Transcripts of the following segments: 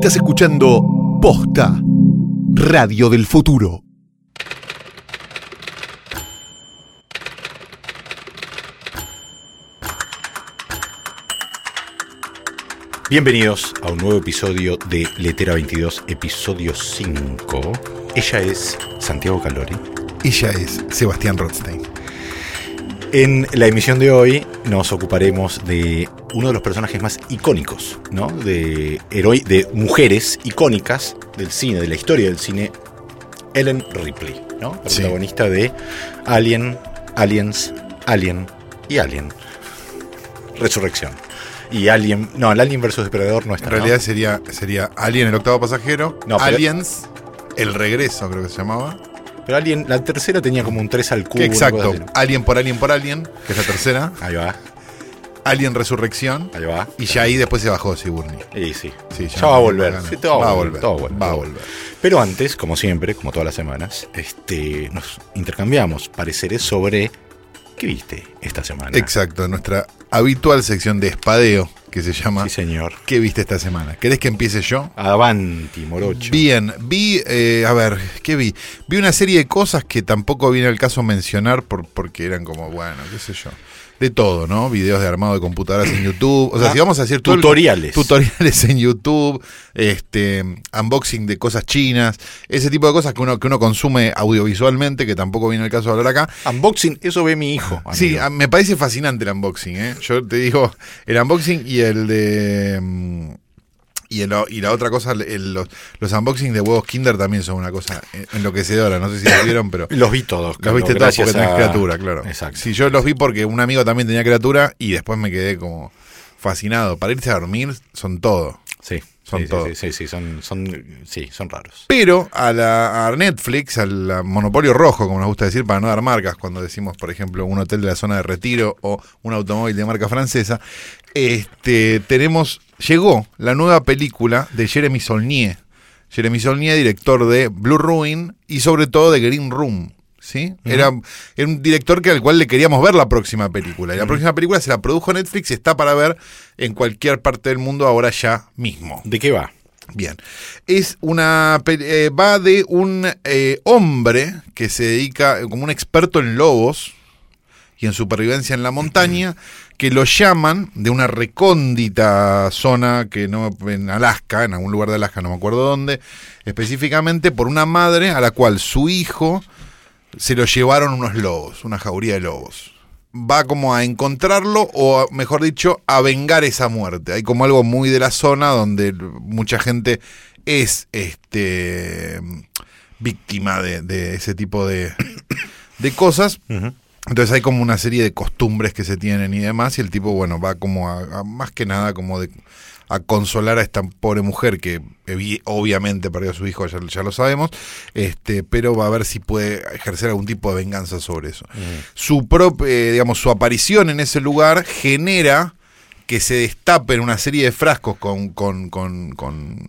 Estás escuchando Posta, Radio del Futuro. Bienvenidos a un nuevo episodio de Letera 22, episodio 5. Ella es Santiago Calori. Ella es Sebastián Rothstein. En la emisión de hoy nos ocuparemos de uno de los personajes más icónicos, ¿no? De, heroi- de mujeres icónicas del cine, de la historia del cine, Ellen Ripley, ¿no? La Sí. protagonista de Alien, Aliens, Alien y Alien. Resurrección. Y Alien, no, el Alien versus Depredador no está. En ¿no? realidad sería, sería Alien, el octavo pasajero. No, Aliens, el regreso, creo que se llamaba. Pero Alien, la tercera tenía como un 3 al cubo. Exacto. Alien por Alien por Alien, que es la tercera. Ahí va, Alien Resurrección. ahí va. Y ya ahí después se bajó Sigourney. Y sí, Sí, ya, ya va a volver. Sí, todo Va a volver, todo vuelve, va a volver. Pero antes, como siempre, como todas las semanas, este, nos intercambiamos pareceres sobre qué viste esta semana. Exacto, nuestra habitual sección de espadeo, que se llama Sí, señor. ¿Qué viste esta semana? ¿Querés que empiece yo? Avanti, morocho. Bien, vi, eh, a ver, ¿qué vi? Vi una serie de cosas que tampoco viene al caso mencionar por, porque eran como, bueno, qué sé yo. De todo, ¿no? Videos de armado de computadoras en YouTube. O sea, Ah, si vamos a el- tutoriales. tutoriales en YouTube, este, unboxing de cosas chinas, ese tipo de cosas que uno, que uno consume audiovisualmente, que tampoco viene al caso de hablar acá. Unboxing, eso ve mi hijo. Sí, amigo. me parece fascinante el unboxing, ¿eh? Yo te digo, el unboxing y el de... Y, el- y la otra cosa, el- los, los unboxings de huevos Kinder también son una cosa enloquecedora. No sé si lo vieron, pero... Los vi todos. Los claro, viste todos porque tenés criatura, claro. Exacto. Sí, yo los vi porque un amigo también tenía criatura y después me quedé como fascinado. Para irse a dormir son todo. Sí, Son sí, todos. sí, sí, sí, son, son, sí, son raros. Pero a, la, a Netflix, al monopolio rojo, como nos gusta decir, para no dar marcas, cuando decimos, por ejemplo, un hotel de la zona de retiro o un automóvil de marca francesa, este, tenemos, llegó la nueva película de Jeremy Saulnier. Jeremy Saulnier, director de Blue Ruin y sobre todo de Green Room. ¿Sí? era, era un director que al cual le queríamos ver la próxima película. Y la próxima película se la produjo Netflix y está para ver en cualquier parte del mundo ahora ya mismo. ¿De qué va? Bien. Es una. eh, va de un eh, hombre que se dedica como un experto en lobos y en supervivencia en la montaña, que lo llaman de una recóndita zona que no en Alaska, en algún lugar de Alaska, no me acuerdo dónde, específicamente por una madre a la cual su hijo se lo llevaron unos lobos, una jauría de lobos. Va como a encontrarlo o, mejor dicho, a vengar esa muerte. Hay como algo muy de la zona donde mucha gente es este víctima de, ese tipo de, de cosas. Entonces hay como una serie de costumbres que se tienen y demás, y el tipo, bueno, va como a, a más que nada como de a consolar a esta pobre mujer que obviamente perdió a su hijo, ya, ya lo sabemos, este, pero va a ver si puede ejercer algún tipo de venganza sobre eso. Su propia, digamos, su aparición en ese lugar genera que se destapen una serie de frascos con, con, con, con,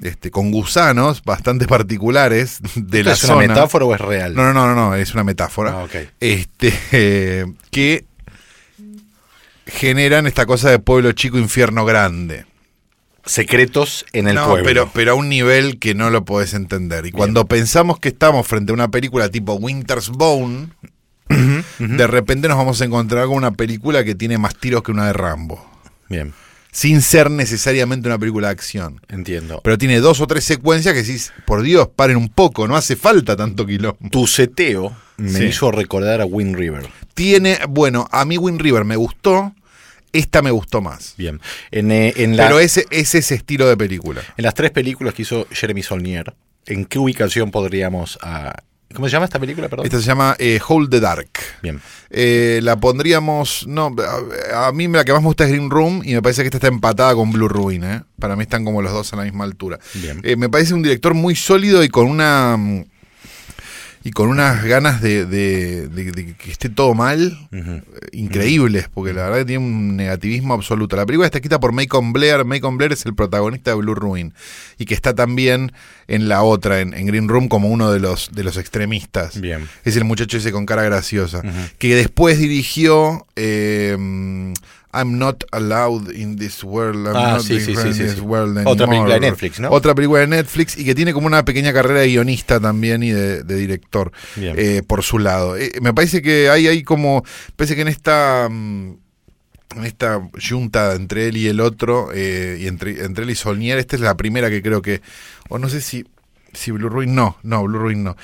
este, con gusanos bastante particulares de ¿Esto la ¿Es zona. una metáfora o es real? No, no, no, no, no, es una metáfora. Ah. Este, eh, que generan esta cosa de pueblo chico, infierno grande. Secretos en el no, pueblo. pero, pero a un nivel que no lo podés entender. Y cuando pensamos que estamos frente a una película tipo Winter's Bone, de repente nos vamos a encontrar con una película que tiene más tiros que una de Rambo. Bien, Sin ser necesariamente una película de acción. entiendo. Pero tiene dos o tres secuencias que decís, por Dios, paren un poco, no hace falta tanto quilombo. tu seteo me Sí. hizo recordar a Wind River. Tiene, bueno, a mí Wind River me gustó, esta me gustó más. Bien. En, eh, en, la- Pero ese es ese estilo de película. en las tres películas que hizo Jeremy Saulnier, ¿en qué ubicación podríamos... ah, ¿Cómo se llama esta película, perdón? Esta se llama eh, Hold the Dark. Bien. Eh, la pondríamos, no, a, a mí la que más me gusta es Green Room y me parece que esta está empatada con Blue Ruin. ¿eh? Para mí están como los dos a la misma altura. Bien. Eh, me parece un director muy sólido y con una mm, y con unas ganas de, de- de- de que esté todo mal eh, increíbles, porque la verdad que tiene un negativismo absoluto. La película está escrita por Macon Blair. Macon Blair es el protagonista de Blue Ruin y que está también en la otra, en, en Green Room, como uno de los, de los extremistas. Bien. Es el muchacho ese con cara graciosa. Que después dirigió eh, I'm not allowed in this world. I'm Ah, not sí, sí, sí, in sí, this world Otra película de Netflix, ¿no? Otra película de Netflix y que tiene como una pequeña carrera de guionista también y de, de director eh, por su lado. Eh, me parece que hay ahí como, parece que en esta... mm, en esta junta entre él y el otro, eh, y entre, entre él y Solnier, esta es la primera que creo que, o no sé si, si Blue Ruin, no, no, Blue Ruin no.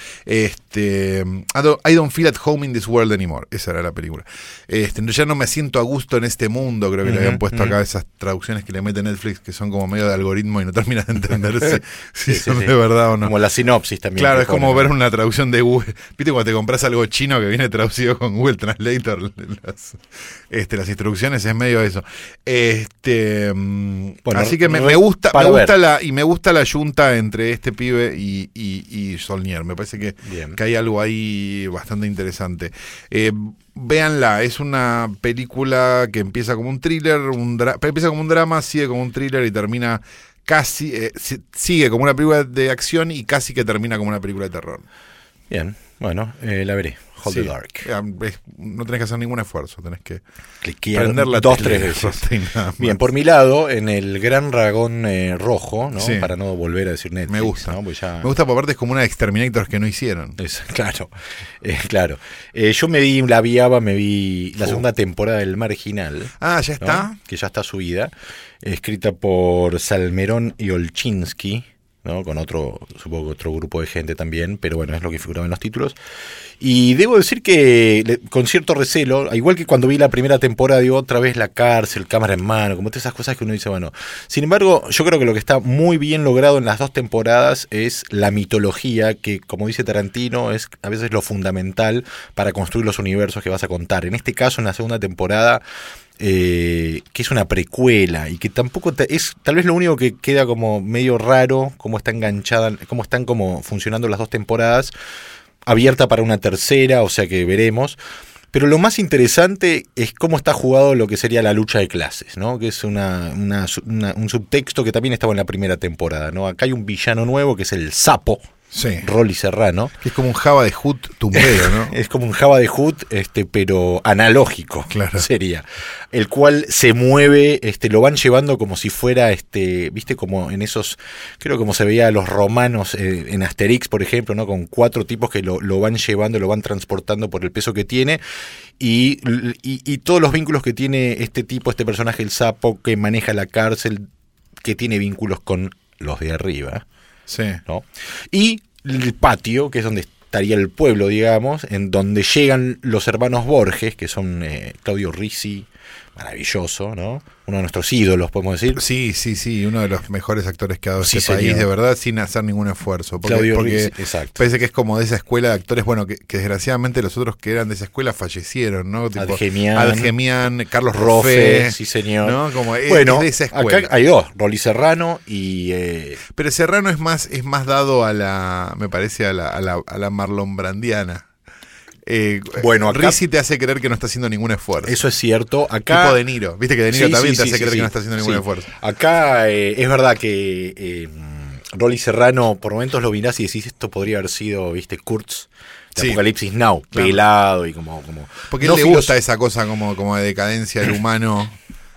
Este, I don't, feel at home in this world anymore, esa era la película. Este, ya no me siento a gusto en este mundo, creo que le habían puesto acá esas traducciones que le mete Netflix que son como medio de algoritmo y no terminas de entenderse si Sí, sí, son sí. de verdad o no. Como la sinopsis también. Claro, es como ver una traducción de Google. ¿Viste cuando te compras algo chino que viene traducido con Google Translator? Las, este, las instrucciones es medio eso. Este, mm, Bueno, así que me, gusta, me gusta ver. la y me gusta la junta entre este pibe y, y, y Solnier. Me parece que, Bien. Hay algo ahí bastante interesante. Eh, véanla, es una película que empieza como un thriller, un empieza como un drama, sigue como un thriller y termina casi, eh, si- sigue como una película de acción y casi que termina como una película de terror. Bien, bueno, eh, la veré. Hold the. Dark. Eh, es- no tenés que hacer ningún esfuerzo, tenés que Cliquear prender la dos, tres veces. Bien, por mi lado, en el gran dragón eh, rojo, ¿no? Sí. Para no volver a decir Netflix. Me gusta. ya- Me gusta por parte es como una de Exterminators que no hicieron. Es- claro, eh, claro. Yo me vi, la viaba, me vi la Oh. segunda temporada del Marginal. Ah, ya ¿no? está. Que ya está subida. Escrita por Salmerón y Olchinsky. ¿No? Con otro, supongo otro grupo de gente también, pero bueno, es lo que figuraba en los títulos. Y debo decir que con cierto recelo, igual que cuando vi la primera temporada, digo otra vez la cárcel, cámara en mano, como todas esas cosas que uno dice, bueno. Sin embargo, yo creo que lo que está muy bien logrado en las dos temporadas es la mitología, que como dice Tarantino, es a veces lo fundamental para construir los universos que vas a contar. En este caso, en la segunda temporada, eh, que es una precuela y que tampoco es tal vez lo único que queda como medio raro cómo está enganchada cómo están como funcionando las dos temporadas abierta para una tercera o sea que veremos pero lo más interesante es cómo está jugado lo que sería la lucha de clases, ¿no? Que es una- un subtexto que también estaba en la primera temporada, ¿no? Acá hay un villano nuevo que es el sapo, Sí. Rolly Serrano. Que es como un Java de Hood tumbero, ¿no? Es como un Java de Hood, este, pero analógico Claro. sería. El cual se mueve, este, lo van llevando como si fuera, este, viste, como en esos, creo como se veía a los romanos eh, en Asterix, por ejemplo, ¿no? Con cuatro tipos que lo, lo van llevando, lo van transportando por el peso que tiene. Y, y, y todos los vínculos que tiene este tipo, este personaje, el sapo, que maneja la cárcel, que tiene vínculos con los de arriba. Sí. ¿no? Y el patio, que es donde estaría el pueblo, digamos, en donde llegan los hermanos Borges, que son eh, Claudio Risi, maravilloso, ¿no? Uno de nuestros ídolos, podemos decir. Sí, sí, sí, uno de los mejores actores que ha dado Sí, este país, de verdad, sin hacer ningún esfuerzo. Porque, Claudio porque exacto. parece que es como de esa escuela de actores, bueno, que, que desgraciadamente los otros que eran de esa escuela fallecieron, ¿no? Tipo, Adgemian. Adgemian, Carlos Rofe, Rofe, sí señor. ¿no? Como es, bueno, es de esa acá escuela. hay dos, Rolly Serrano y... eh, Pero Serrano es más, es más dado a la, me parece, a la, a la, a la Marlon Brandiana. Eh, Bueno, acá- Rizzi te hace creer que no está haciendo ningún esfuerzo. eso es cierto. Acá... tipo De Niro. Viste que De Niro Sí, también sí, te hace sí, creer que no está haciendo ningún esfuerzo. Acá eh, es verdad que eh, Rolly Serrano, por momentos lo mirás y decís, esto podría haber sido, viste, Kurtz de. Apocalipsis Now, Claro. pelado y como... como Porque no él le gusta esa cosa como, como de decadencia del humano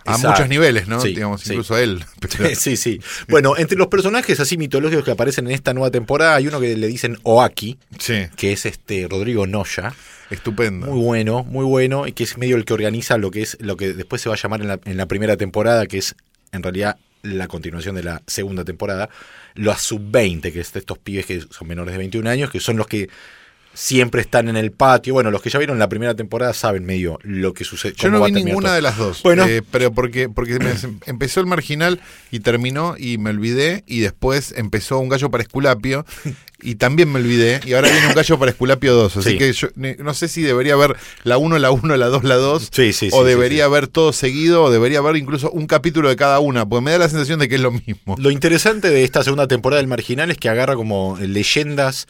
a muchos niveles, ¿no? Sí, Digamos, sí. incluso a él. Pero- Sí, sí. Bueno, entre los personajes así mitológicos que aparecen en esta nueva temporada, hay uno que le dicen Oaki, sí, que es este Rodrigo Noya. estupendo. Muy bueno, muy bueno, y que es medio el que organiza lo que es lo que después se va a llamar en la, en la primera temporada, que es en realidad la continuación de la segunda temporada, los sub-20, que es de estos pibes que son menores de 21 años, que son los que siempre están en el patio. Bueno, los que ya vieron la primera temporada saben medio lo que sucede. Yo no vi ninguna de las dos. Bueno. eh, pero porque, porque me- empezó el marginal y terminó y me olvidé. Y después empezó un gallo para Esculapio y también me olvidé. Y ahora viene un gallo para Esculapio 2. Así Sí. que yo no sé si debería ver la 1, la 1, la 2, la 2. Sí, sí, o debería ver todo seguido. O debería ver incluso un capítulo de cada una. Porque me da la sensación de que es lo mismo. Lo interesante de esta segunda temporada del Marginal es que agarra como leyendas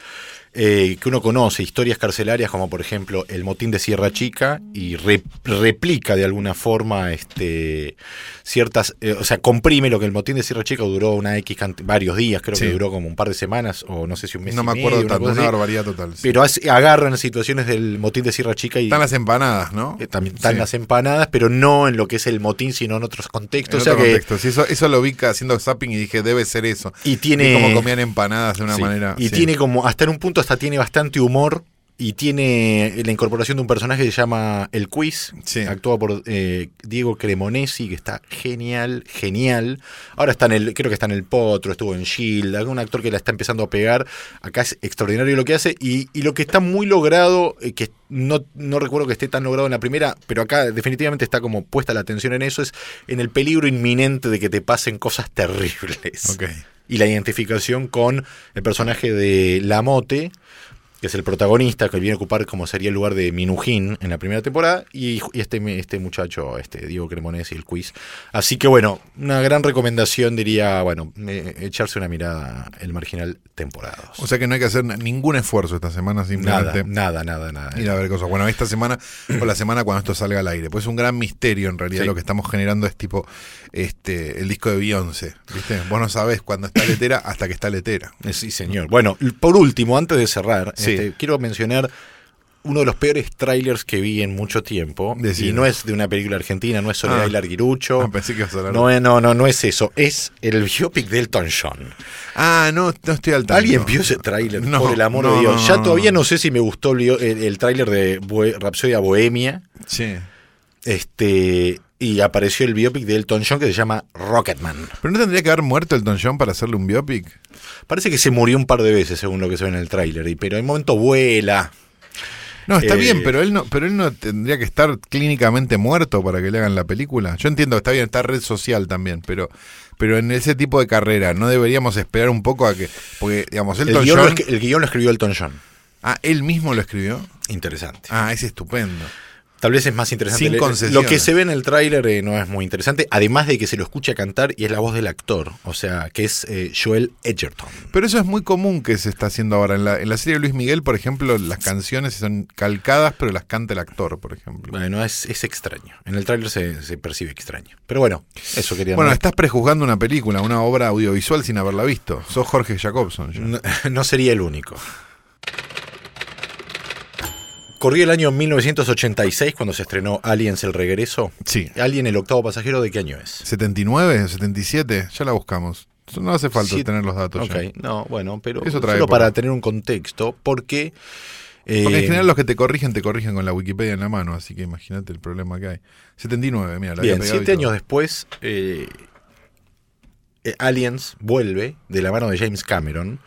eh, que uno conoce, historias carcelarias como por ejemplo el motín de Sierra Chica y re- replica de alguna forma este ciertas, eh, o sea, comprime lo que el motín de Sierra Chica duró una X varios días, creo Sí. que duró como un par de semanas o no sé si un mes No y me acuerdo medio, una tanto, una así. barbaridad total. sí. Pero agarran situaciones del motín de Sierra Chica y Están las empanadas, ¿no? eh, también están Sí. las empanadas, pero no en lo que es el motín, sino en otros En contextos. otro o sea que- contexto. Sí, eso, eso lo vi haciendo zapping y dije, debe ser eso. y tiene como comían empanadas de una manera. Y tiene como, hasta en un punto, tiene bastante humor. Y tiene la incorporación de un personaje que se llama El Quiz, Sí. actuado por eh, Diego Cremonesi, que está genial, genial. Ahora está en el, creo que está en El Potro, estuvo en Shield, algún actor que la está empezando a pegar. Acá es extraordinario lo que hace. Y, y lo que está muy logrado, eh, que no, no recuerdo que esté tan logrado en la primera, pero acá definitivamente está como puesta la atención en eso, es en el peligro inminente de que te pasen cosas terribles Ok. Y la identificación con el personaje de Lamote, que es el protagonista, que viene a ocupar como sería el lugar de Minujín en la primera temporada, y, y este, este muchacho, este Diego Cremonesi, el quiz. Así que bueno, una gran recomendación diría, bueno, eh, echarse una mirada El Marginal temporada. dos. O sea que no hay que hacer ningún esfuerzo esta semana, nada, simplemente nada, nada, nada. ir a ver cosas. Bueno, esta semana o la semana cuando esto salga al aire. Pues es un gran misterio en realidad. Sí. Lo que estamos generando es tipo este el disco de Beyoncé. ¿Viste? Vos no sabés cuándo está letera hasta que está letera. Sí, señor. Bueno, por último, antes de cerrar, Sí. Este, quiero mencionar uno de los peores trailers que vi en mucho tiempo. Y no es de una película argentina, no es Soledad Ah. y Larguirucho. Ah, pensé que ibas a No, no, no, no es eso. Es el biopic de Elton John. Ah, no, no estoy al tanto. ¿Alguien vio ese tráiler? No, por el amor no, de Dios. no, ya todavía no. sé si me gustó el, el, el tráiler de Bohe- Rapsodia Bohemia. Sí. Este, y apareció el biopic de Elton John que se llama Rocketman. Pero no tendría que haber muerto Elton John para hacerle un biopic. Parece que se murió un par de veces según lo que se ve en el tráiler, y- pero en momento vuela. No, está Eh, bien, pero él no, pero él no tendría que estar clínicamente muerto para que le hagan la película. Yo entiendo está bien, está red social también, pero, pero en ese tipo de carrera no deberíamos esperar un poco a que, porque digamos El Elton guion, John, el guion lo escribió Elton John. ah, él mismo lo escribió. Interesante. Ah, es estupendo. Tal vez es más interesante. Sin. Lo que se ve en el tráiler eh, no es muy interesante, además de que se lo escucha cantar y es la voz del actor, o sea, que es eh, Joel Edgerton. Pero eso es muy común que se está haciendo ahora. En la, en la serie de Luis Miguel, por ejemplo, las canciones son calcadas, pero las canta el actor, por ejemplo. Bueno, es, es extraño. En el tráiler se, se percibe extraño. Pero bueno, eso quería Bueno, no, estás prejuzgando una película, una obra audiovisual sin haberla visto. Sos Jorge Jacobson. no sería el único. Corrió el año 1986 cuando se estrenó Aliens el regreso. Sí. Alien el octavo pasajero, ¿de qué año es? ¿79? ¿77? Ya la buscamos. No hace falta tener los datos. Ok, ya. no, bueno, pero solo época. para tener un contexto, porque... eh, Porque en general los que te corrigen, te corrigen con la Wikipedia en la mano, así que imagínate el problema que hay. 79, mira, la Bien, siete años después, eh, eh, Aliens vuelve de la mano de James Cameron,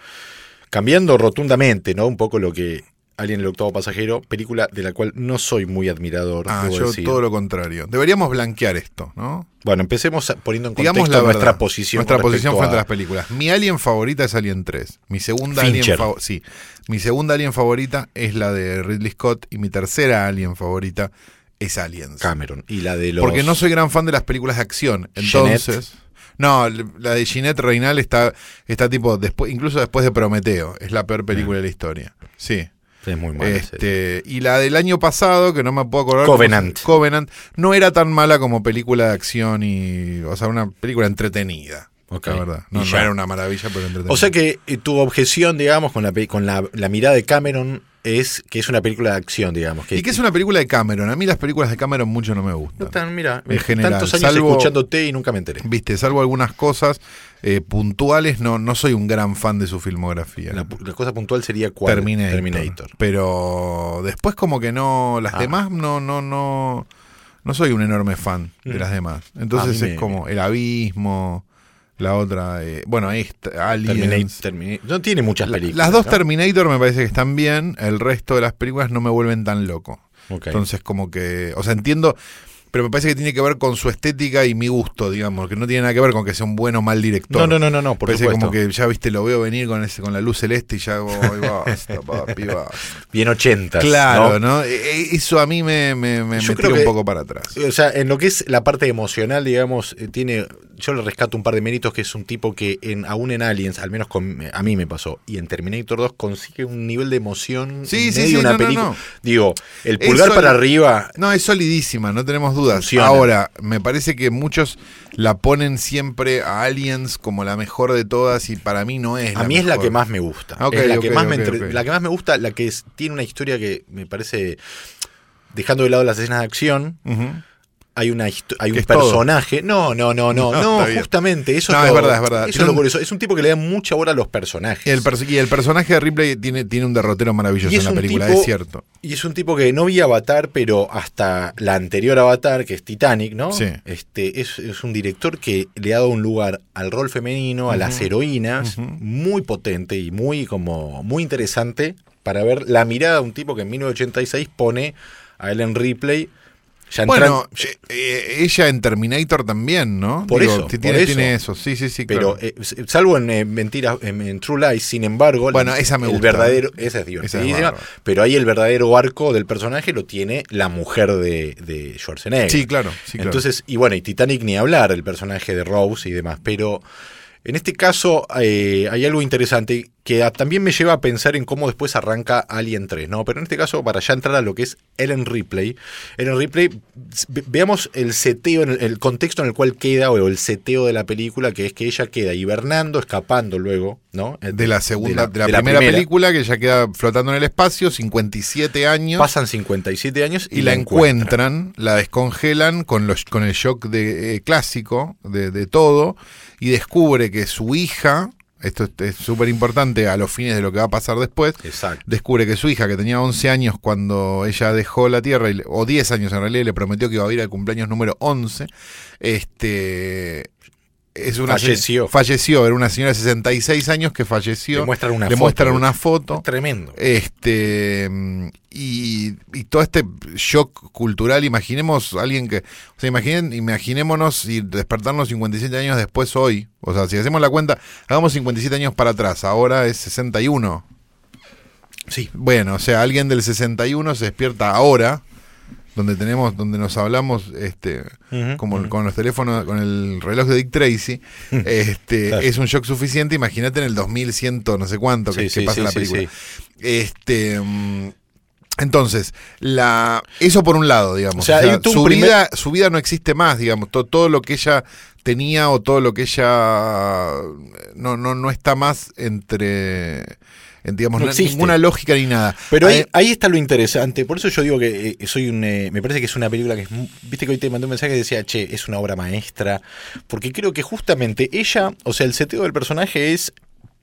cambiando rotundamente, ¿no? Un poco lo que Alien el octavo pasajero, película de la cual no soy muy admirador. Ah, yo decir. todo lo contrario. Deberíamos blanquear esto, ¿no? Bueno, empecemos poniendo en Digamos contexto la nuestra posición. Nuestra posición frente a las películas. Mi alien favorita es Alien 3. Mi segunda alien Fincher. favorita. Sí. Mi segunda alien favorita es la de Ridley Scott. Y mi tercera alien favorita es Aliens. Cameron y la de los Porque no soy gran fan de las películas de acción. Entonces. No, la de Ginette Reinal está, está tipo después, incluso después de Prometeo. Es la peor película de la historia. Sí. Es muy mala. Este, y la del año pasado, que no me puedo acordar. Covenant. Covenant. No era tan mala como película de acción y. O sea, una película entretenida. Ok. La verdad. Y No, no ya. era una maravilla, pero entretenida. O sea que eh, tu objeción, digamos, con la con la, la mirada de Cameron es que es una película de acción, digamos. Que, Y que es una película de Cameron. A mí las películas de Cameron mucho no me No gustan. tan- mira, En general, tantos años salvo- escuchándote y nunca me enteré. Viste, salvo algunas cosas eh, puntuales, no, no soy un gran fan de su filmografía. La, la cosa puntual sería cuál? Terminator. Terminator. Pero después como que no, las Ah. demás no, no, no, no soy un enorme fan de Mm. las demás. Entonces es me- como El Abismo, la otra, eh, bueno, esta, Aliens. Terminator, Terminator- No tiene muchas La- películas. las dos ¿no? Terminator me parece que están bien, el resto de las películas no me vuelven tan loco. Entonces como que, o sea, entiendo, pero me parece que tiene que ver con su estética y mi gusto, digamos, que no tiene nada que ver con que sea un buen o mal director. no, no, no, no, no, por Parece supuesto. como que ya viste, lo veo venir con ese, con la luz celeste y ya hago, "Ay, basta, papi, basta". Bien ochentas. Claro, ¿no? ¿no? E- e- Eso a mí me, me, me, tira un poco para atrás. O sea, en lo que es la parte emocional, digamos, eh, tiene yo le rescato un par de méritos que es un tipo que en, aún en Aliens, al menos con, a mí me pasó, y en Terminator 2 consigue un nivel de emoción Sí, en sí, medio sí, una no, película. Digo, el pulgar para arriba. No, es solidísima, no tenemos dudas. Funciona. Ahora, me parece que muchos la ponen siempre a Aliens como la mejor de todas y para mí no es. A mí es la que más me gusta. Ok, es la que más me entre- la que más me gusta, la que es- tiene una historia que me parece dejando de lado las escenas de acción, hay una hay un todo. personaje. No, no, no, no, No, justamente eso No, es, es lo- verdad, es verdad. Eso es lo curioso. Es un tipo que le da mucha hora a los personajes. Y el, perso- y el personaje de Ripley tiene, tiene un derrotero maravilloso en la película, tipo- es cierto. Y es un tipo que no vi Avatar, pero hasta la anterior Avatar, que es Titanic, ¿no? Sí. Este, es, es un director que le ha dado un lugar al rol femenino, a las heroínas, muy potente y muy como muy interesante para ver la mirada de un tipo que en 1986 pone a Ellen Ripley. Ya Bueno, eh, eh, ella en Terminator también, ¿no? Por eso, por tiene, eso. tiene eso, sí, sí, sí. pero claro. eh, salvo en eh, Mentiras, en, en True Lies, sin embargo, Bueno, la- esa me el gusta. verdadero, esa es divertidísima, pero ahí el verdadero arco del personaje lo tiene la mujer de, de Schwarzenegger. sí, claro. sí, claro. Entonces, y bueno, y Titanic ni hablar, el personaje de Rose y demás, pero en este caso eh, hay algo interesante que también me lleva a pensar en cómo después arranca Alien 3, ¿no? Pero en este caso, para ya entrar a lo que es Ellen Ripley, Ellen Ripley, ve- veamos el seteo, en el, el contexto en el cual queda, o el seteo de la película, que es que ella queda hibernando, escapando luego, ¿no? de la segunda, de la, de primera, película que ya queda flotando en el espacio, 57 años. Pasan 57 años y la encuentran, la descongelan con, los, con el shock de, eh, clásico de, de todo y descubre que su hija, esto es- súper importante a los fines de lo que va a pasar después, Exacto. descubre que su hija, que tenía 11 años cuando ella dejó la Tierra, o 10 años en realidad, le prometió que iba a ir al cumpleaños número 11, este... Es una Falleció. Falleció, era una señora de 66 años que falleció. Le muestran una Le foto. muestran una foto. Tremendo. Este y, y todo este shock cultural, imaginemos alguien que, o sea, imaginen, imaginémonos y despertarnos 57 años después hoy, o sea, si hacemos la cuenta, hagamos 57 años para atrás, ahora es 61. Sí. Bueno, o sea, alguien del 61 se despierta ahora, donde tenemos, donde nos hablamos, este, como con los teléfonos, con el reloj de Dick Tracy, este, Claro. es un shock suficiente. Imagínate en el 2100, no sé cuánto, que, Sí, que pasa sí, en la película. Este. mm, Entonces, la, eso por un lado, digamos. O sea, todo su, primer- vida, su vida no existe más, digamos. To- todo lo que ella tenía o todo lo que ella no, no, no está más entre, en, digamos, No existe. ninguna lógica ni nada. Pero ahí, ahí está lo interesante. Por eso yo digo que eh, soy un. eh, me parece que es una película que es. Viste que hoy te mandé un mensaje que decía, che, es una obra maestra. Porque creo que justamente ella. O sea, el seteo del personaje es.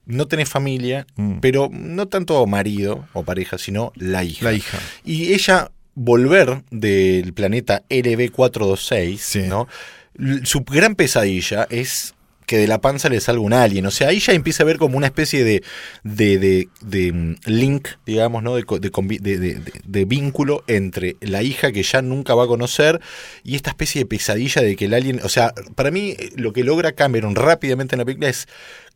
No tenés familia, Mm. pero no tanto marido o pareja, sino la hija. La hija. Y ella volver del planeta LB426, Sí. ¿no? Su gran pesadilla es que de la panza le salga un alien. O sea, ahí ya empieza a ver como una especie de, de, de- de, mm, link, digamos, ¿no? De, vínculo entre la hija que ya nunca va a conocer y esta especie de pesadilla de que el alien. O sea, para mí eh, lo que logra Cameron rápidamente en la película es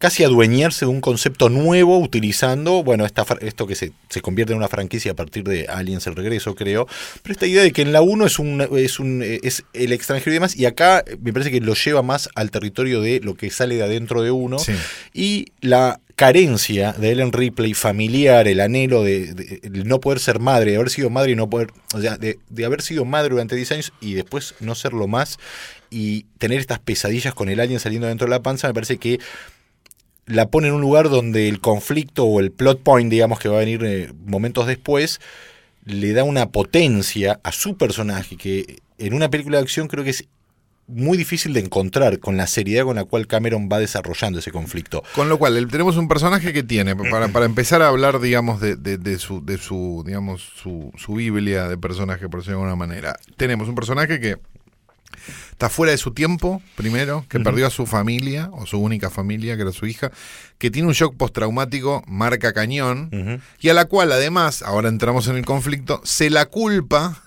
casi adueñarse de un concepto nuevo utilizando, bueno, esta, esto que se, se convierte en una franquicia a partir de Aliens el regreso, creo, pero esta idea de que en la 1 es un, es un es el extranjero y demás, y acá me parece que lo lleva más al territorio de lo que sale de adentro de uno, Sí. y la carencia de Ellen Ripley familiar, el anhelo de, de- el no poder ser madre, de haber sido madre y no poder, o sea, de, de haber sido madre durante 10 años y después no serlo más y tener estas pesadillas con el alien saliendo dentro de la panza, me parece que la pone en un lugar donde el conflicto o el plot point, digamos, que va a venir eh, momentos después, le da una potencia a su personaje que en una película de acción creo que es muy difícil de encontrar con la seriedad con la cual Cameron va desarrollando ese conflicto. Con lo cual, tenemos un personaje que tiene, para, para empezar a hablar, digamos, de, de- de su, de su, digamos, su, su Biblia de personaje, por decirlo de alguna manera. Tenemos un personaje que está fuera de su tiempo, primero, que perdió a su familia, o su única familia, que era su hija, que tiene un shock postraumático, marca cañón, y a la cual, además, ahora entramos en el conflicto, se la culpa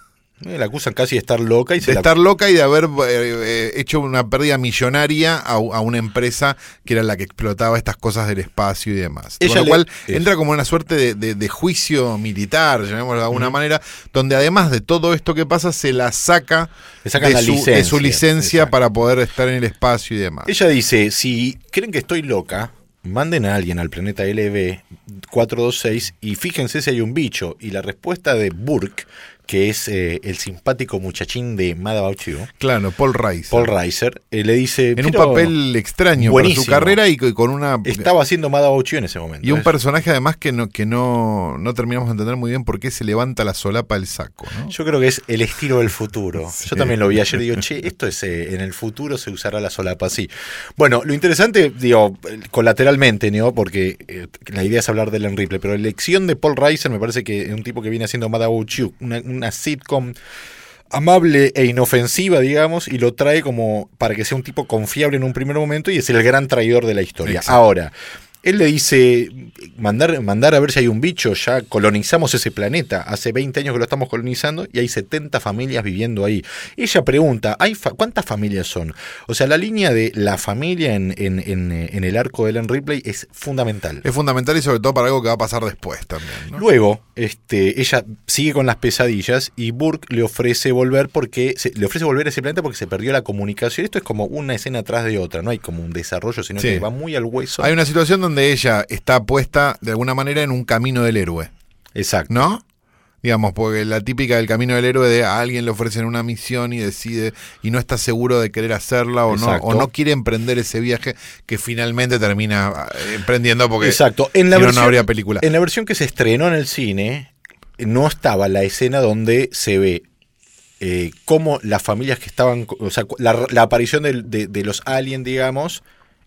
La acusan casi de estar loca y se de la- estar loca y de haber eh, eh, hecho una pérdida millonaria a, a una empresa que era la que explotaba estas cosas del espacio y demás. Ella Con lo le- cual entra como una suerte de, de- de juicio militar, llamémoslo de alguna manera, donde además de todo esto que pasa, se la saca, de, la su, de licencia, su licencia para poder estar en el espacio y demás. Ella dice, si creen que estoy loca, manden a alguien al planeta LB 426 y fíjense si hay un bicho. Y la respuesta de Burke, que es eh, el simpático muchachín de Mad About You, Claro, Paul Rice. Paul Reiser, eh, le dice... en un "Pero papel extraño buenísimo. para su carrera y co- con una... Estaba haciendo Mad About You en ese momento. Y un Es- personaje además que no, que no, no terminamos de entender muy bien por qué se levanta la solapa del saco, ¿no? Yo creo que es el estilo del futuro. Sí. Yo también lo vi ayer y digo, che, esto es eh, en el futuro se usará la solapa así. Bueno, lo interesante, digo, eh, colateralmente, ¿no? Porque eh, la idea es hablar del Ripley, pero la elección de Paul Reiser me parece que es un tipo que viene haciendo Mad About You, una, una sitcom amable e inofensiva, digamos, y lo trae como para que sea un tipo confiable en un primer momento y es el gran traidor de la historia. Exacto. Ahora, él le dice, mandar, mandar a ver si hay un bicho, ya colonizamos ese planeta, hace 20 años que lo estamos colonizando y hay 70 familias viviendo ahí. Ella pregunta, ¿hay fa- ¿cuántas familias son? O sea, la línea de la familia en, en- en, en el arco de Ellen Ripley es fundamental. Es fundamental y sobre todo para algo que va a pasar después también, ¿no? Luego, este, ella sigue con las pesadillas y Burke le ofrece volver porque se- le ofrece volver a ese planeta porque se perdió la comunicación. Esto es como una escena atrás de otra, no hay como un desarrollo, sino Sí. que va muy al hueso. Hay una situación donde ella está puesta de alguna manera en un camino del héroe, Exacto. ¿no? Digamos, porque la típica del camino del héroe de a alguien le ofrecen una misión y decide y no está seguro de querer hacerla o no, o no quiere emprender ese viaje que finalmente termina eh, emprendiendo porque Exacto. En la, si no, no versión, habría película. en la versión que se estrenó en el cine, no estaba la escena donde se ve eh, cómo las familias que estaban, o sea, la, la aparición de, de los aliens, digamos,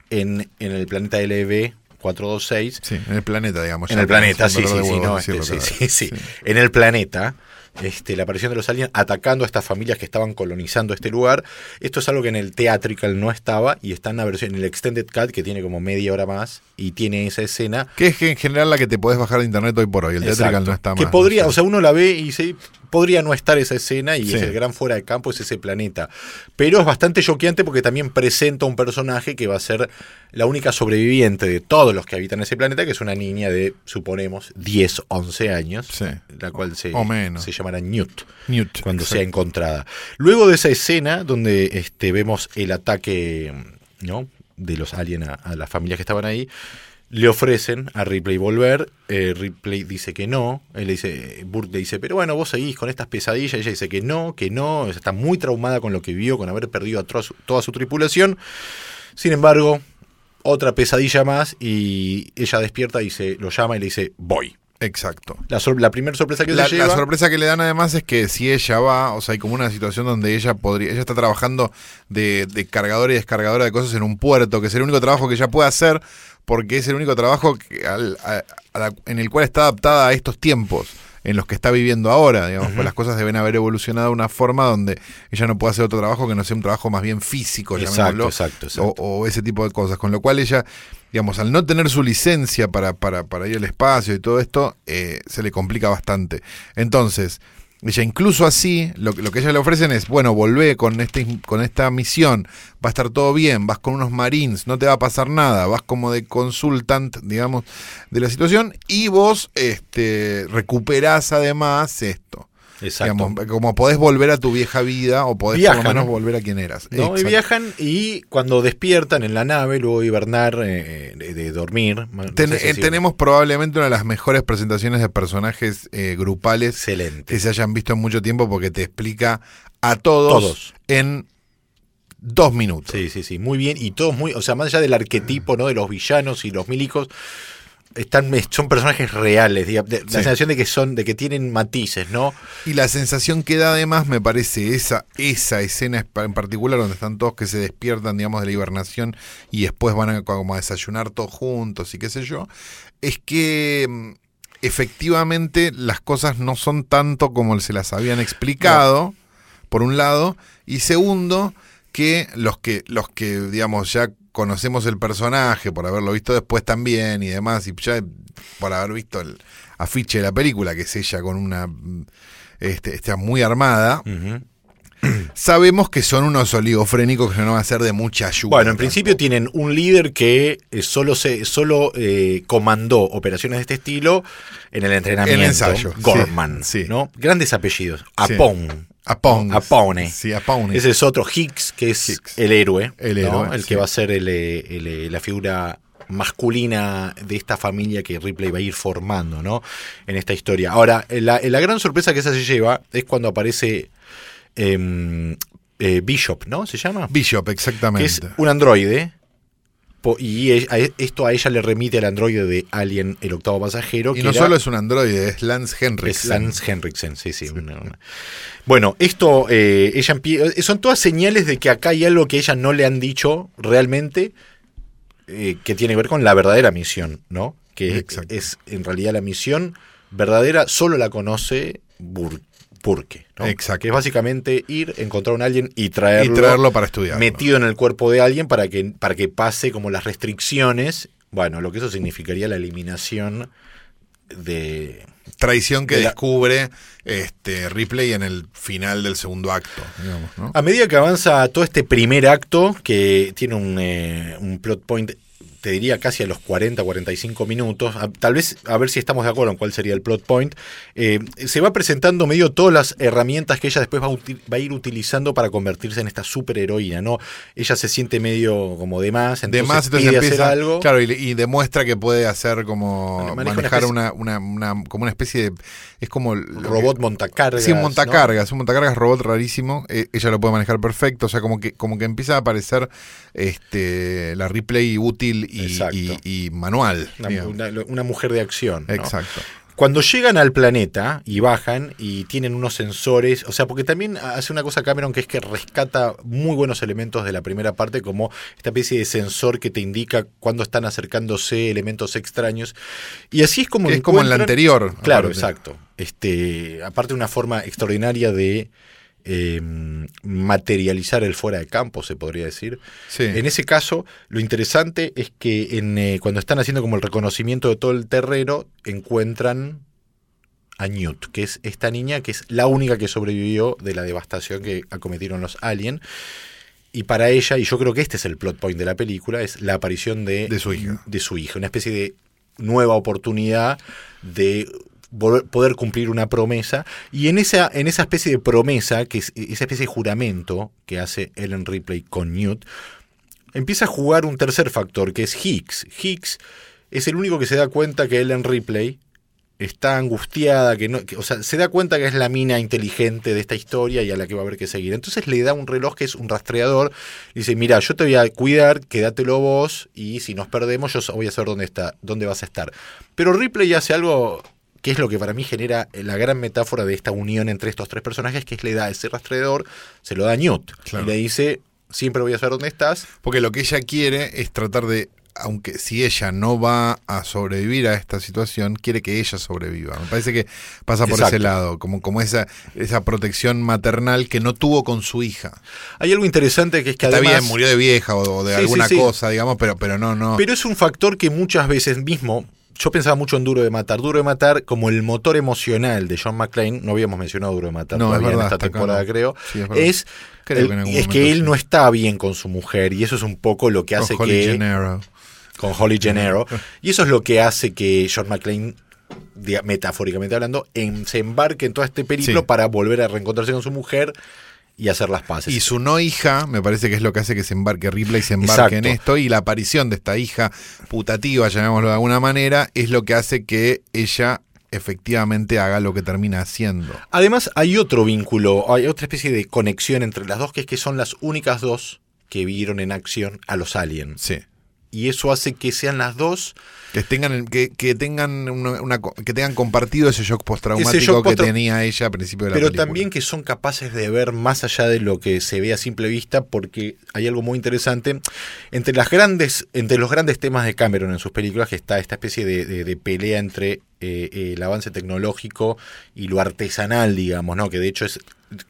en, en el planeta LB 426, Sí, en el planeta, digamos. en el planeta, sí, este, sí, sí, sí. En el planeta, este, la aparición de los aliens atacando a estas familias que estaban colonizando este lugar. Esto es algo que en el theatrical no estaba y está en la versión, en el extended cut que tiene como media hora más y tiene esa escena. Que es que en general la que te podés bajar de internet hoy por hoy. El Theatrical Exacto. no está más. Que podría, no o sea, uno la ve y dice, podría no estar esa escena y Sí. es el gran fuera de campo, es ese planeta. Pero es bastante choqueante porque también presenta un personaje que va a ser la única sobreviviente de todos los que habitan ese planeta, que es una niña de, suponemos, 10, 11 años, Sí. la cual se, O menos. se llamará Newt Newt, cuando exacto. sea encontrada. Luego de esa escena donde este, vemos el ataque ¿no? De los aliens a, a las familias que estaban ahí, le ofrecen a Ripley volver. eh, Ripley dice que no. Él le dice, Burke le dice, pero bueno, vos seguís con estas pesadillas. Ella dice que no, que no. Está muy traumada con lo que vio, con haber perdido a toda su, toda su tripulación. Sin embargo, otra pesadilla más y ella despierta y se lo llama y le dice, voy. Exacto. La, primera sorpresa que La, la sorpresa que le dan además es que si ella va, o sea, hay como una situación donde ella podría, ella está trabajando de, de cargadora y descargadora de cosas en un puerto, que es el único trabajo que ella puede hacer, porque es el único trabajo que al- a- a la- en el cual está adaptada a estos tiempos en los que está viviendo ahora, digamos, pues las cosas deben haber evolucionado de una forma donde ella no puede hacer otro trabajo que no sea un trabajo más bien físico, Exacto, llamémoslo, exacto, exacto. O, o ese tipo de cosas, con lo cual ella, digamos, al no tener su licencia para, para, para ir al espacio y todo esto, eh, se le complica bastante. Entonces, ella incluso así, lo, lo que ella le ofrecen es, bueno, volvé con, este, con esta misión, va a estar todo bien, vas con unos marines, no te va a pasar nada, vas como de consultant, digamos, de la situación, y vos este, recuperás además esto. Exacto. Digamos, como podés volver a tu vieja vida o podés Viajan. por lo menos volver a quien eras. ¿no? Y viajan y cuando despiertan en la nave, luego hibernar, eh, de, de dormir. no Ten- sé si eh, tenemos probablemente una de las mejores presentaciones de personajes eh, grupales Excelente. que se hayan visto en mucho tiempo porque te explica a todos, Todos. en dos minutos. Sí, sí, sí, muy bien. Y todos muy, o sea, más allá del arquetipo, ¿no? De los villanos y los milicos, están, son personajes reales, de- la sensación de que son, de que tienen matices, ¿no? Y la sensación que da además me parece esa, esa escena en particular donde están todos que se despiertan, digamos, de la hibernación y después van a, como a desayunar todos juntos y qué sé yo, es que mm, efectivamente las cosas no son tanto como se las habían explicado, por un lado, y segundo, que los que, los que, digamos, ya conocemos el personaje por haberlo visto después también y demás, y ya por haber visto el afiche de la película, que es ella con una este, está muy armada. Sabemos que son unos oligofrénicos que no van a ser de mucha ayuda. Bueno, en principio tienen un líder que eh, solo se solo eh, comandó operaciones de este estilo en el entrenamiento. En ensayo, sí, Gorman, sí. ¿no? Grandes apellidos. Sí. Apone. Apone. Sí, Apone. Ese es otro Hicks, que es Hicks. el héroe. El ¿no? héroe, El sí. que va a ser el, eh, el, eh, la figura masculina de esta familia que Ripley va a ir formando, ¿no? En esta historia. Ahora, la, la gran sorpresa que esa se lleva es cuando aparece em, eh, Bishop, ¿no? ¿Se llama? Bishop, que exactamente. es un androide. Y e- esto a ella le remite al androide de Alien, el octavo pasajero. y que no era- solo es un androide, es Lance es Henriksen. Lance Henriksen, sí, sí. una- una- Bueno, esto, eh, ella eh, son todas señales de que acá hay algo que ella no le han dicho realmente, eh, que tiene que ver con la verdadera misión, ¿no? Que es en realidad la misión verdadera, solo la conoce Exacto. Que es básicamente ir, encontrar a un alien y traerlo, y traerlo para estudiar. metido en el cuerpo de alguien para que, para que pase como las restricciones. Bueno, lo que eso significaría la eliminación de, Traición que de la- descubre este, Ripley en el final del segundo acto, digamos, ¿no? A medida que avanza todo este primer acto, que tiene un, eh, un plot point, te diría casi a los 40, 45 minutos, a- tal vez a ver si estamos de acuerdo en cuál sería el plot point, eh, se va presentando medio todas las herramientas que ella después va va a ir utilizando para convertirse en esta superheroína, ¿no? Ella se siente medio como de más, de entonces, más, entonces pide empieza, hacer algo. claro, y, y demuestra que puede hacer como Bueno, manejar una una, una, una- como una especie de, es como lo que- robot montacargas. Sí, un ¿no? montacargas, un montacargas robot rarísimo. Eh, ella lo puede manejar perfecto. O sea, como que, como que empieza a aparecer este, la replay útil y, Exacto. y- y manual. Una, digamos. una- una mujer de acción. ¿no? Exacto. Cuando llegan al planeta y bajan y tienen unos sensores, o sea, porque también hace una cosa Cameron que es que rescata muy buenos elementos de la primera parte, como esta especie de sensor que te indica cuando están acercándose elementos extraños. Y así es como es como en la anterior. Claro, aparte. exacto. Este, aparte una forma extraordinaria de eh, materializar el fuera de campo, se podría decir. Sí. En ese caso, lo interesante es que en, eh, cuando están haciendo como el reconocimiento de todo el terreno, encuentran a Newt, que es esta niña que es la única que sobrevivió de la devastación que acometieron los aliens. Y para ella, y yo creo que este es el plot point de la película, es la aparición de, De su hija. de su hija, una especie de nueva oportunidad de poder cumplir una promesa. Y en esa, en esa especie de promesa, que es esa especie de juramento que hace Ellen Ripley con Newt, empieza a jugar un tercer factor, que es Hicks. Hicks es el único que se da cuenta que Ellen Ripley está angustiada, que no, o sea, se da cuenta que es la mina inteligente de esta historia y a la que va a haber que seguir. Entonces le da un reloj que es un rastreador, y dice, mira, yo te voy a cuidar, quédatelo vos, y si nos perdemos, yo voy a saber dónde está, dónde vas a estar. Pero Ripley hace algo que es lo que para mí genera la gran metáfora de esta unión entre estos tres personajes, que es le da ese rastreador, se lo da a Newt, Claro. y le dice, siempre voy a saber dónde estás, Porque lo que ella quiere es tratar de, aunque si ella no va a sobrevivir a esta situación, quiere que ella sobreviva. Me parece que pasa por Exacto. ese lado, como, como esa, esa protección maternal que no tuvo con su hija. Hay algo interesante que es que Está además... bien, murió de vieja o, de Sí, alguna sí, sí. cosa, digamos, pero, pero no, no. Pero es un factor que muchas veces mismo, yo pensaba mucho en Duro de Matar. Duro de Matar como el motor emocional de John McClane, no habíamos mencionado Duro de Matar No, es todavía verdad, en esta acá temporada, creo. Sí, es es Creo que en algún es que momento él sí. no está bien con su mujer y eso es un poco lo que Con hace Holly que... Gennaro. Con Holly Gennaro. y eso es lo que hace que John McClane, metafóricamente hablando, en- se embarque en todo este periplo Sí. para volver a reencontrarse con su mujer y hacer las paces. Y su no hija, me parece que es lo que hace que se embarque Ripley se embarque en esto. Y la aparición de esta hija putativa, llamémoslo de alguna manera, es lo que hace que ella efectivamente haga lo que termina haciendo. Además, hay otro vínculo, hay otra especie de conexión entre las dos, que es que son las únicas dos que vieron en acción a los aliens. Sí. Y eso hace que sean las dos. Que tengan, que, que tengan una, que tengan compartido ese shock postraumático Ese shock que tenía ella al principio de la Pero película. también que son capaces de ver más allá de lo que se ve a simple vista, porque hay algo muy interesante. Entre, las grandes, entre los grandes temas de Cameron en sus películas, que está esta especie de, de- de pelea entre eh, eh, el avance tecnológico y lo artesanal, digamos, ¿no? Que de hecho es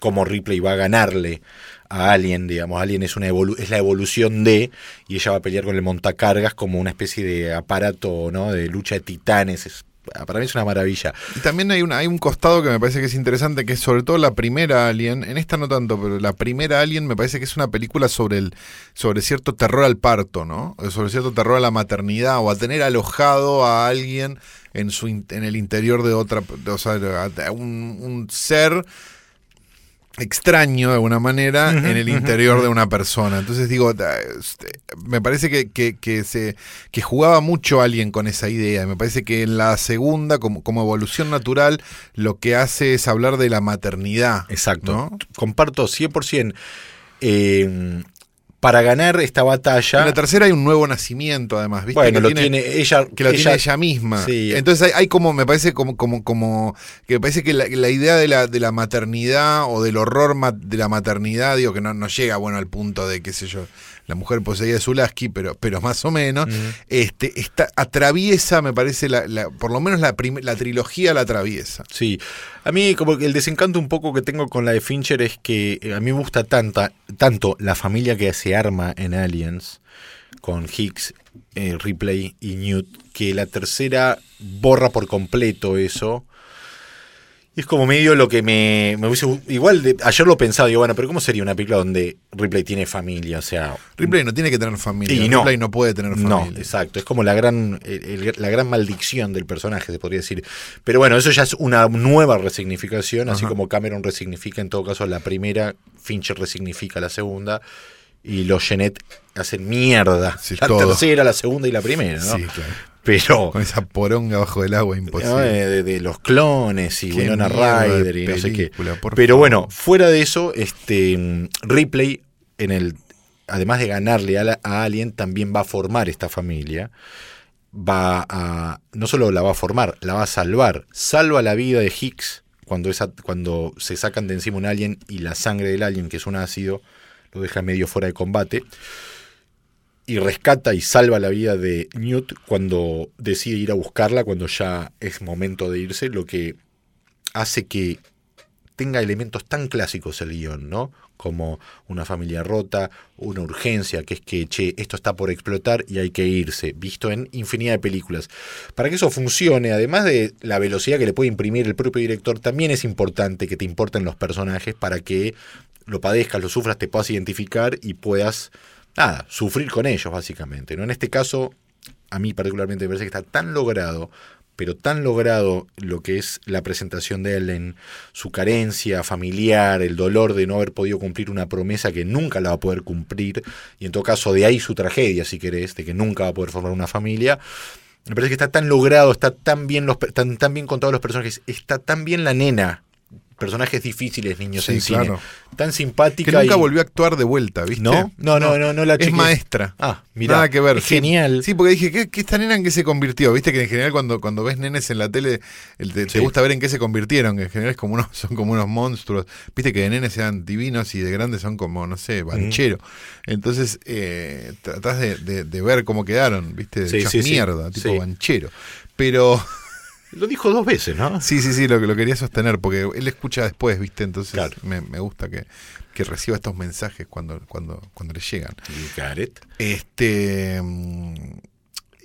como Ripley va a ganarle a Alien, digamos, Alien es una evolu- es la evolución de, y ella va a pelear con el montacargas como una especie de aparato, ¿no? De lucha de titanes, es para mí es una maravilla. Y también hay, una, hay un costado que me parece que es interesante, que es sobre todo la primera Alien, en esta no tanto, pero la primera Alien me parece que es una película sobre el sobre cierto terror al parto, ¿no? Sobre cierto terror a la maternidad o a tener alojado a alguien en su en el interior de otra, o sea, un, un ser extraño de alguna manera en el interior de una persona. Entonces digo, este, me parece que, que, que se que jugaba mucho alguien con esa idea. Me parece que en la segunda, como, como evolución natural, lo que hace es hablar de la maternidad. Exacto. ¿no? Comparto 100%. Eh, para ganar esta batalla. En la tercera hay un nuevo nacimiento, además, ¿viste? bueno, que lo tiene, tiene, ella. que lo tiene ella misma. Sí. Entonces hay, hay como, me parece como, como, como, que me parece que la, la idea de la, de la maternidad o del horror ma- de la maternidad, digo que no, no llega, bueno, al punto de, qué sé yo, la mujer poseída de Zulaski, pero, pero más o menos, este, está, atraviesa, me parece, la, la- por lo menos la, la trilogía la atraviesa. Sí, a mí como que el desencanto un poco que tengo con la de Fincher es que eh, a mí me gusta tanta, tanto la familia que se arma en Aliens con Hicks, eh, Ripley y Newt, que la tercera borra por completo eso. Y es como medio lo que me, me hubiese... Igual de- ayer lo pensaba, digo, bueno, pero ¿cómo sería una película donde Ripley tiene familia? O sea... Ripley no tiene que tener familia. Y no. Ripley no puede tener No, familia. exacto. Es como la gran, el- el- la gran maldición del personaje, se podría decir. Pero bueno, eso ya es una nueva resignificación, así como Cameron resignifica en todo caso la primera, Fincher resignifica la segunda, y los Genet hacen mierda. Sí, la todo. tercera, la segunda y la primera, ¿no? Sí, claro. Pero Con esa poronga bajo del agua ¿no? imposible. de, de- de los clones y Winona Ryder y no sé qué. Pero favor. bueno, fuera de eso, este Ripley, en el, además de ganarle a, la- a Alien, también va a formar esta familia. Va a. No solo la va a formar, la va a salvar. Salva la vida de Hicks cuando, esa, cuando se sacan de encima un alien y la sangre del alien, que es un ácido, deja medio fuera de combate. Y rescata y salva la vida de Newt cuando decide ir a buscarla, cuando ya es momento de irse, lo que hace que tenga elementos tan clásicos el guion, ¿no? Como una familia rota, una urgencia, que es que, che, esto está por explotar y hay que irse, visto en infinidad de películas. Para que eso funcione, además de la velocidad que le puede imprimir el propio director, también es importante que te importen los personajes para que lo padezcas, lo sufras, te puedas identificar y puedas, nada, sufrir con ellos, básicamente, ¿no? En este caso, a mí particularmente me parece que está tan logrado, pero tan logrado lo que es la presentación de él en su carencia familiar, el dolor de no haber podido cumplir una promesa que nunca la va a poder cumplir, y en todo caso de ahí su tragedia, si querés, de que nunca va a poder formar una familia. Me parece que está tan logrado, está tan bien, tan, tan bien contados los personajes, está tan bien la nena, personajes difíciles, niños Sí, en cine, claro. tan simpática. Que nunca y- volvió a actuar de vuelta, ¿viste? ¿No? No, no, no, no la Es chequeé. maestra. Ah, mira. Nada que ver. Es sí. genial. Sí, porque dije, ¿qué, qué esta nena en qué se convirtió? Viste que en general cuando, cuando ves nenes en la tele, el te, gusta ver en qué se convirtieron, que en general es como unos, son como unos monstruos. Viste que de nenes sean divinos y de grandes son como, no sé, banchero. Entonces, eh, tratás de, de- de ver cómo quedaron, viste, sí. mierda, tipo Sí. banchero. Pero Lo dijo dos veces, ¿no? sí, sí, sí, lo, que- lo quería sostener, porque él escucha después, viste, entonces Claro. me, me gusta que, que reciba estos mensajes cuando, cuando, cuando le llegan. Y Gareth. Este. mm,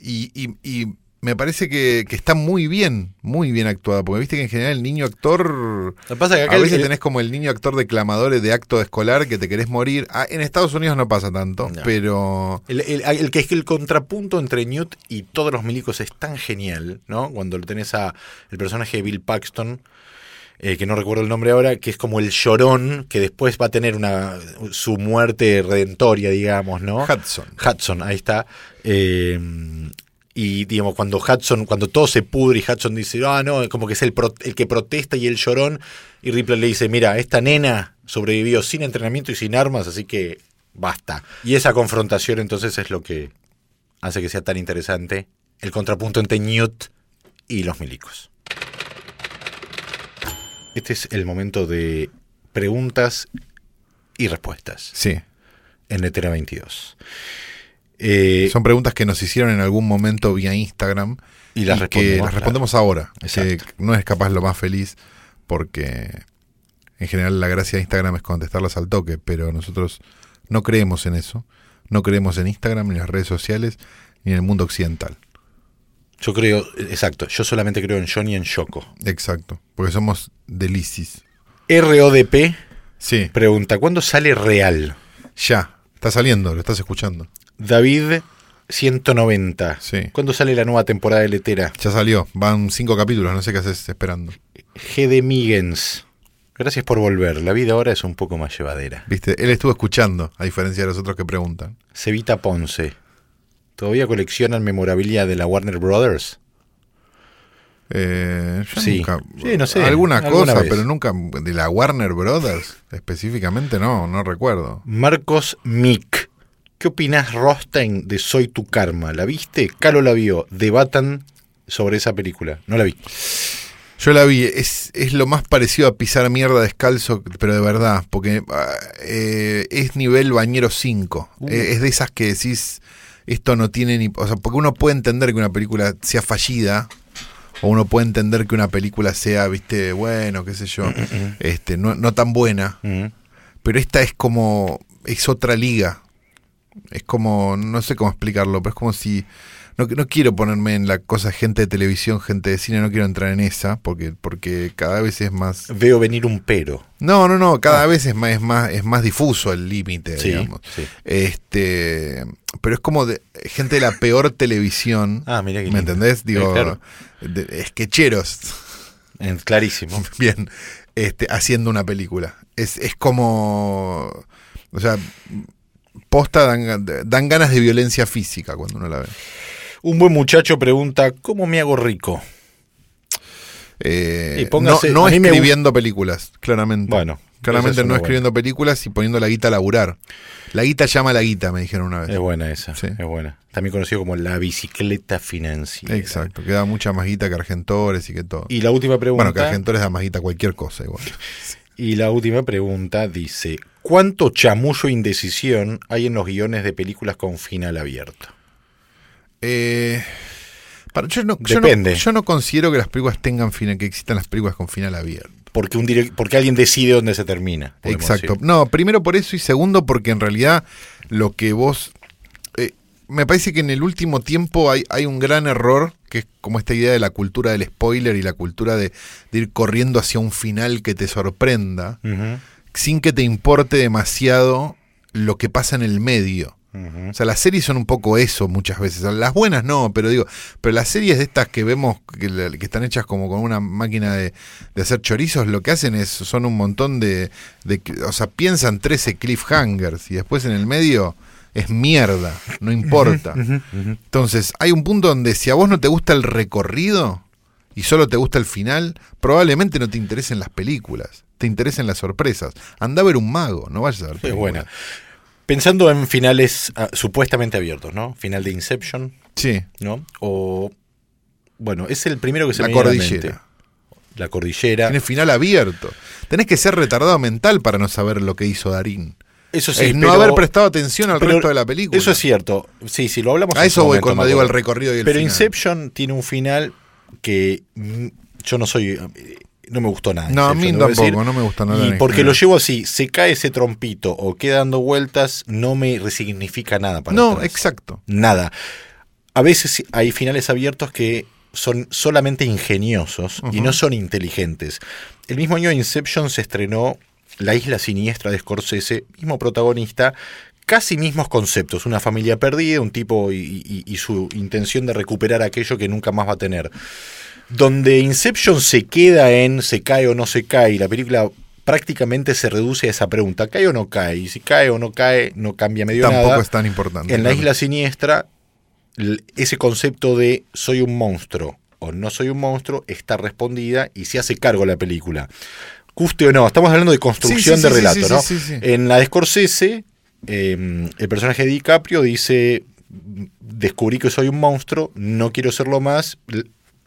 Y, y- y me parece que, que está muy bien, muy bien actuada. Porque viste que en general el niño actor. Lo que pasa es que acá A el- veces el- tenés como el niño actor declamador de acto escolar que te querés morir. Ah, en Estados Unidos no pasa tanto, No. pero. El, el- el que es que el contrapunto entre Newt y todos los milicos es tan genial, ¿no? Cuando lo tenés a el personaje de Bill Paxton, eh, que no recuerdo el nombre ahora, que es como el llorón, que después va a tener una su muerte redentoria, digamos, ¿no? Hudson. Hudson, ahí está. Eh, y digamos, cuando Hudson, cuando todo se pudre y Hudson dice, ah, no, como que es el, pro- el que protesta y el llorón, y Ripley le dice, mira, esta nena sobrevivió sin entrenamiento y sin armas, así que basta. Y esa confrontación entonces es lo que hace que sea tan interesante el contrapunto entre Newt y los milicos. Este es el momento de preguntas y respuestas Sí. en Letera 22. Eh, Son preguntas que nos hicieron en algún momento vía Instagram. Y las que respondemos, las claro. respondemos ahora. Que no es capaz lo más feliz porque en general la gracia de Instagram es contestarlas al toque, pero nosotros no creemos en eso. No creemos en Instagram, ni en las redes sociales, ni en el mundo occidental. Yo creo, exacto, yo solamente creo en John y en Shoko. Exacto, porque somos delicis. RODP Sí, pregunta, ¿cuándo sale Real? ya, está saliendo, lo estás escuchando. David 190. Sí. ¿Cuándo sale la nueva temporada de Letera? Ya salió, van cinco capítulos, no sé qué haces esperando. GD Migens. Gracias por volver. La vida ahora es un poco más llevadera. Viste, él estuvo escuchando, a diferencia de los otros que preguntan. Cevita Ponce. ¿Todavía coleccionan memorabilia de la Warner Brothers? Eh, yo Sí. nunca- Sí, no sé, Alguna alguna cosa, vez. pero nunca de la Warner Brothers específicamente no, no recuerdo. Marcos Mick. ¿Qué opinas, Rostein, de Soy tu Karma? ¿La viste? Calo la vio. Debatan sobre esa película. No la vi. Yo la vi, es, es lo más parecido a pisar mierda descalzo, pero de verdad, porque ah, eh, es nivel bañero 5. Uh. Eh, es de esas que decís, esto no tiene ni... O sea, porque uno puede entender que una película sea fallida, o uno puede entender que una película sea, viste, bueno, qué sé yo, este, no, no tan buena, Mm. pero esta es como, es otra liga. Es como, no sé cómo explicarlo, pero es como si... No, no quiero ponerme en la cosa gente de televisión, gente de cine, no quiero entrar en esa, porque, porque cada vez es más... Veo venir un pero. No, no, no, cada vez es más, es más, es más difuso el límite, Sí, digamos. sí. Este, pero es como de, gente de la peor televisión, Ah, mira qué ¿me lindo. entendés? Digo, Eh, claro. de- sketcheros, Eh, clarísimo. bien, este, haciendo una película. Es, es como, o sea, posta dan, dan ganas de violencia física cuando uno la ve. Un buen muchacho pregunta, ¿cómo me hago rico? Eh, Y póngase- no no a mí me escribiendo películas, claramente. Bueno, claramente es no escribiendo películas y poniendo la guita a laburar. La guita llama a la guita, me dijeron una vez. Es buena esa, Sí. es buena. También conocido como la bicicleta financiera. Exacto, que da mucha más guita que Argentores y que todo. Y la última pregunta. bueno, que Argentores da más guita cualquier cosa igual. Y la última pregunta dice: ¿Cuánto chamullo e indecisión hay en los guiones de películas con final abierto? Eh, para- yo, no, yo, no, Depende. yo no considero que las películas tengan final, que existan las películas con final abierto. Porque, un porque alguien decide dónde se termina. Exacto. decir. No, primero por eso y segundo porque en realidad lo que vos... me parece que en el último tiempo hay, hay un gran error, que es como esta idea de la cultura del spoiler y la cultura de, de ir corriendo hacia un final que te sorprenda, sin que te importe demasiado lo que pasa en el medio. O sea, las series son un poco eso muchas veces. Las buenas no, pero digo, pero las series de estas que vemos que, están hechas como con una máquina de, de hacer chorizos, lo que hacen es son un montón de, de o sea, piensan 13 cliffhangers y después en el medio es mierda, no importa. Entonces, hay un punto donde si a vos no te gusta el recorrido y solo te gusta el final, probablemente no te interesen las películas, te interesen las sorpresas. Anda a ver un mago, no vayas a ver Es buena. Pensando en finales ah, supuestamente abiertos, ¿no? Final de Inception, Sí, ¿no? O. Bueno, es el primero que se la me viene a la cordillera. mente. La cordillera. Tiene final abierto. Tenés que ser retardado mental para no saber lo que hizo Darín. Eso sí, es no pero- haber prestado atención al resto de la película. Eso es cierto. Sí, sí, lo hablamos A eso voy cuando digo el recorrido y el Pero final. Inception tiene un final que yo no soy. No me gustó nada. No, a mí tampoco, decir. no me gusta nada Y porque lo llevo así, se cae ese trompito o queda dando vueltas, no me resignifica nada para No, atrás. exacto. Nada. A veces hay finales abiertos que son solamente ingeniosos y no son inteligentes. El mismo año Inception se estrenó La isla siniestra de Scorsese, mismo protagonista, casi mismos conceptos, una familia perdida, un tipo y, y- y su intención de recuperar aquello que nunca más va a tener. Donde Inception se queda en se cae o no se cae, y la película prácticamente se reduce a esa pregunta, ¿cae o no cae? Y si cae o no cae, no cambia medio Tampoco nada. es tan importante. En la isla siniestra, ese concepto de soy un monstruo o no soy un monstruo está respondida y se hace cargo la película. Guste o no, estamos hablando de construcción Sí, sí, de relato, ¿no? sí, sí. En la de Scorsese, eh, el personaje de DiCaprio dice, descubrí que soy un monstruo, no quiero serlo más,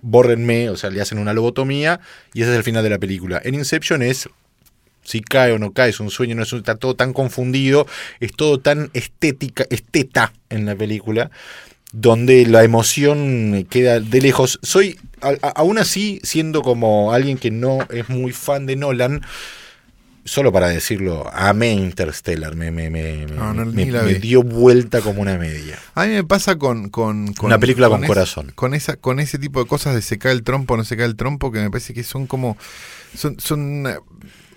bórrenme, o sea, le hacen una lobotomía y ese es el final de la película. En Inception es si cae o no cae, es un sueño, no es un, está todo tan confundido, es todo tan estética, esteta en la película, donde la emoción queda de lejos. Soy, a- a- aún así, siendo como alguien que no es muy fan de Nolan, solo para decirlo, amé Interstellar, me, me, me, No, no, me- dio vuelta como una media. A mí me pasa con. con, con- Una película con corazón. Con, esa, con ese tipo de cosas de se cae el trompo, no se cae el trompo, que me parece que son como. Son, son eh,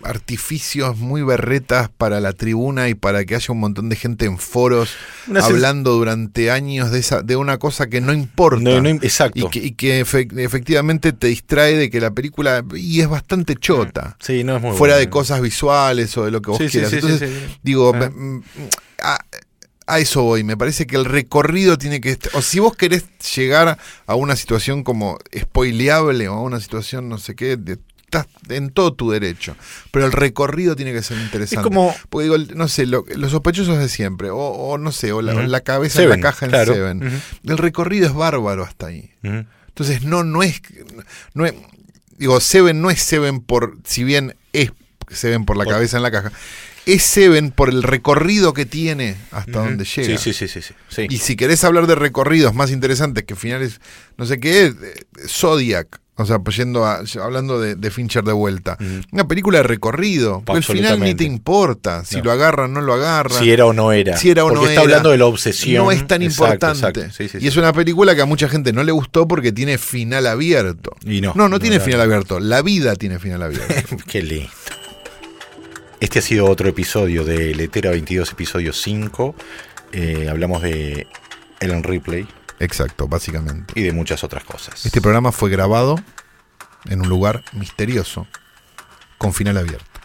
artificios muy berretas para la tribuna y para que haya un montón de gente en foros Una hablando durante años de, esa, de una cosa que no importa. No, no, exacto. y que, y que efe- efectivamente te distrae de que la película. Y es bastante chota. Sí, no es muy fuera de cosas visuales o de lo que vos Sí, quieras. sí, Entonces, digo, Ah. mm, a, a eso voy. Me parece que el recorrido tiene que estar. O si vos querés llegar a una situación como spoileable o a una situación no sé qué, de- estás en todo tu derecho. Pero el recorrido tiene que ser interesante. Es como- Porque digo, no sé, lo- los sospechosos de siempre. O, o no sé, o la, cabeza en la caja en claro. Seven. El recorrido es bárbaro hasta ahí. Entonces, no, no es. No es digo, Seven no es Seven por. Si bien es Seven por la Por- cabeza en la caja, es Seven por el recorrido que tiene hasta donde llega. Sí, sí, sí, sí, sí. sí. Y si querés hablar de recorridos más interesantes que finales, no sé qué, eh, Zodiac. O sea, pues yendo a, hablando de, de Fincher de vuelta. Una película de recorrido. El final ni te importa. Si No. lo agarran, no lo agarran. Si era o no era. Si era o Porque no está era. hablando de la obsesión. No es tan Exacto, importante. exacto. Sí, sí, y sí. es una película que a mucha gente no le gustó porque tiene final abierto. Y no. No, no, tiene final abierto. La vida tiene final abierto. Qué lindo. Este ha sido otro episodio de Letera 22, episodio 5. Eh, hablamos de Ellen Ripley Exacto, básicamente. y de muchas otras cosas. Este programa fue grabado en un lugar misterioso con final abierto.